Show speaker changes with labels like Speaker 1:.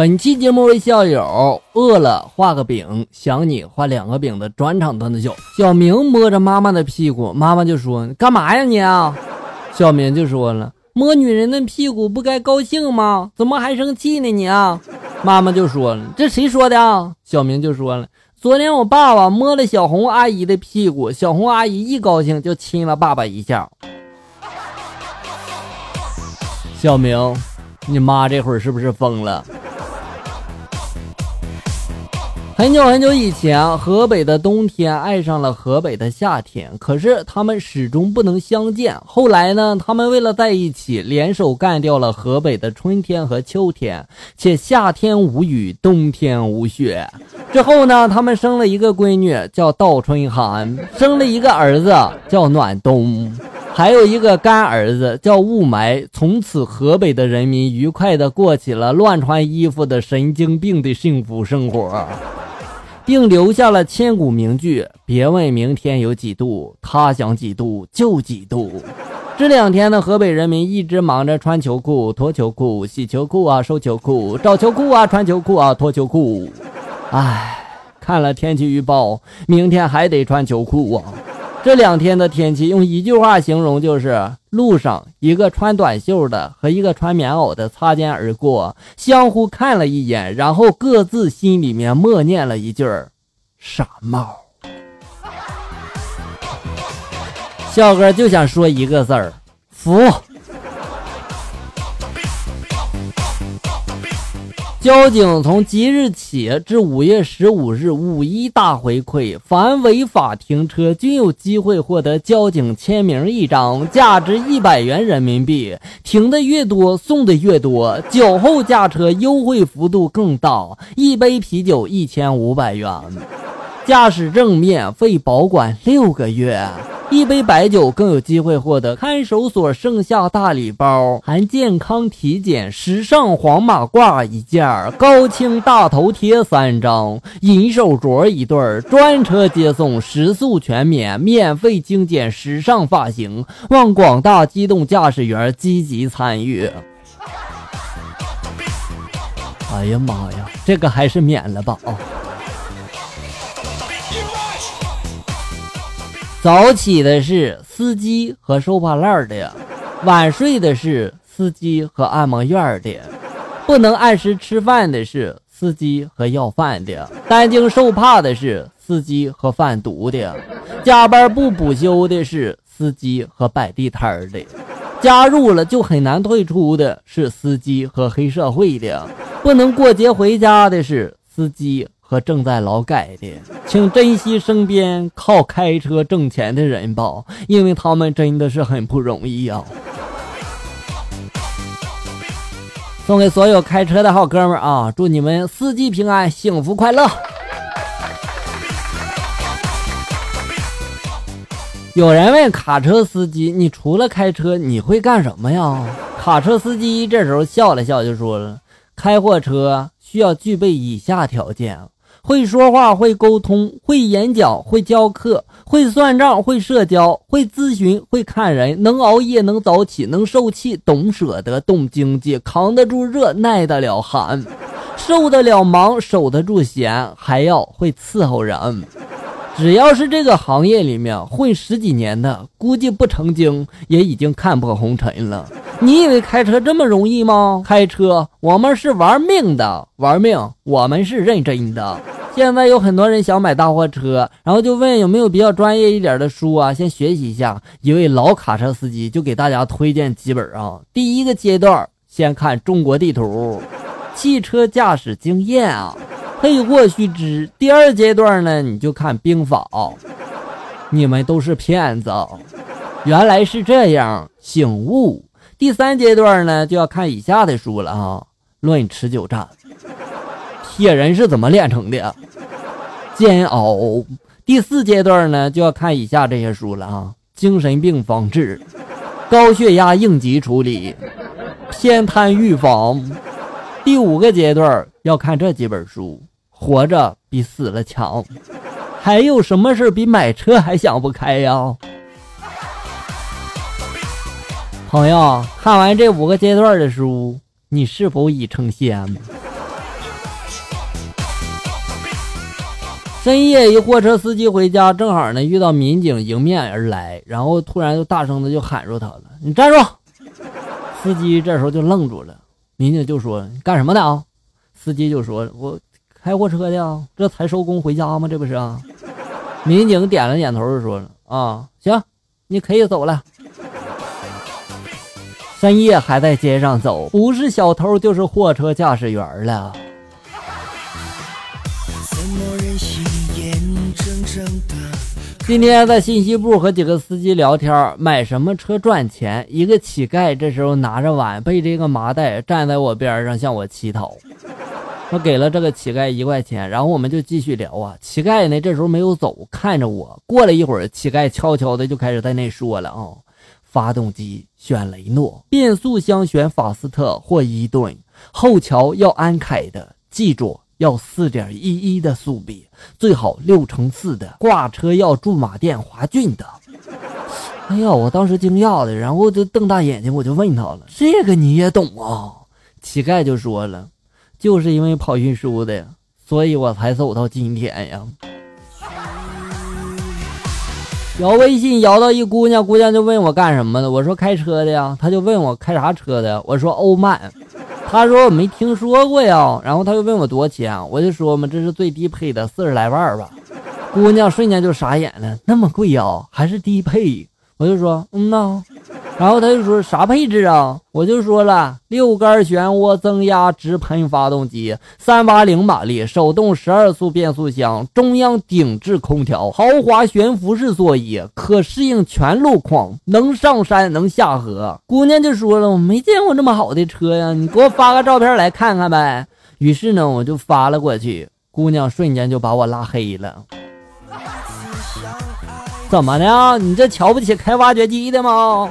Speaker 1: 本期节目为校友饿了画个饼，想你画两个饼的专场段子秀。小明摸着妈妈的屁股，妈妈就说：“干嘛呀你啊？”小明就说了：“摸女人的屁股不该高兴吗？怎么还生气呢你啊？”妈妈就说了：“这谁说的啊？”小明就说了：“昨天我爸爸摸了小红阿姨的屁股，小红阿姨一高兴就亲了爸爸一下。”小明，你妈这会儿是不是疯了？很久很久以前，河北的冬天爱上了河北的夏天，可是他们始终不能相见。后来呢，他们为了在一起，联手干掉了河北的春天和秋天，且夏天无雨，冬天无雪。之后呢，他们生了一个闺女，叫倒春寒；生了一个儿子，叫暖冬；还有一个干儿子，叫雾霾。从此，河北的人民愉快地过起了乱穿衣服的神经病的幸福生活。并留下了千古名句：“别问明天有几度，他想几度就几度。”这两天呢，河北人民一直忙着穿秋裤、脱秋裤、洗秋裤啊、收秋裤、找秋裤啊、穿秋裤啊、脱秋裤。唉，看了天气预报，明天还得穿秋裤啊。这两天的天气用一句话形容就是：路上一个穿短袖的和一个穿棉袄的擦肩而过，相互看了一眼，然后各自心里面默念了一句“傻帽”。笑哥就想说一个字儿：服。交警从即日起至五月十五日五一大回馈，凡违法停车均有机会获得交警签名一张，价值一百元人民币。停的越多，送的越多。酒后驾车优惠幅度更大，一杯啤酒一千五百元，驾驶证免费保管六个月。一杯白酒更有机会获得看守所盛夏大礼包，含健康体检、时尚黄马褂一件、高清大头贴三张、银手镯一对、专车接送、食宿全免、免费精简时尚发型，望广大机动驾驶员积极参与。哎呀妈呀，这个还是免了吧啊！早起的是司机和收破烂的，晚睡的是司机和按摩院的，不能按时吃饭的是司机和要饭的，担惊受怕的是司机和贩毒的，加班不补休的是司机和摆地摊的，加入了就很难退出的是司机和黑社会的，不能过节回家的是司机。和正在劳改的，请珍惜身边靠开车挣钱的人吧，因为他们真的是很不容易啊！送给所有开车的好哥们啊，祝你们四季平安，幸福快乐！有人问卡车司机：“你除了开车，你会干什么呀？”卡车司机这时候笑了笑，就说了：“开货车需要具备以下条件。”会说话，会沟通，会演讲，会教课，会算账，会社交，会咨询，会看人，能熬夜，能早起，能受气，懂舍得，懂经济，扛得住热，耐得了寒，受得了忙，守得住闲，还要会伺候人。只要是这个行业里面混十几年的，估计不成精也已经看破红尘了。你以为开车这么容易吗？开车我们是玩命的，玩命我们是认真的。现在有很多人想买大货车，然后就问有没有比较专业一点的书啊，先学习一下。一位老卡车司机就给大家推荐几本啊。第一个阶段先看中国地图，汽车驾驶经验啊。配货须知。第二阶段呢，你就看兵法。你们都是骗子，原来是这样，醒悟。第三阶段呢，就要看以下的书了啊，《论持久战》，铁人是怎么炼成的？煎熬。第四阶段呢，就要看以下这些书了啊，《精神病防治》，高血压应急处理，偏瘫预防。第五个阶段要看这几本书。活着比死了强，还有什么事比买车还想不开呀？朋友，看完这五个阶段的书，你是否已成仙？深夜，一货车司机回家，正好呢，遇到民警迎面而来，然后突然就大声的就喊住他了。你站住！司机这时候就愣住了，民警就说：「你干什么的啊？」司机就说：「我开货车的啊，这才收工回家吗？」这不是啊。民警点了点头，就说：「啊，行，你可以走了。」深夜还在街上走，不是小偷就是货车驾驶员了。今天在信息部和几个司机聊天，买什么车赚钱？一个乞丐这时候拿着碗，背着一个麻袋，站在我边上向我乞讨。我给了这个乞丐一块钱，然后我们就继续聊啊。乞丐呢这时候没有走，看着我。过了一会儿，乞丐悄悄的就开始在那说了啊：发动机选雷诺，变速箱选法斯特或伊顿，后桥要安凯的，记住。要四点一一的速比，最好六乘四的挂车要驻马店华骏的。哎呀，我当时惊讶的，然后就瞪大眼睛，我就问他了：“这个你也懂啊？”乞丐就说了：“就是因为跑运输的，所以我才走到今天呀。”摇微信摇到一姑娘，姑娘就问我干什么的，我说开车的呀。她就问我开啥车的，我说欧曼。她说我没听说过呀，然后她又问我多少钱，我就说嘛，这是最低配的，四十来万吧。姑娘瞬间就傻眼了，那么贵呀，还是低配？我就说，嗯呐。然后他就说啥配置啊？我就说了六杆漩涡增压直喷发动机，三八零马力，手动十二速变速箱，中央顶置空调，豪华悬浮式座椅，可适应全路况，能上山能下河。姑娘就说了，我没见过这么好的车呀，你给我发个照片来看看呗。于是呢，我就发了过去，姑娘瞬间就把我拉黑了。怎么的？你这瞧不起开挖掘机的吗？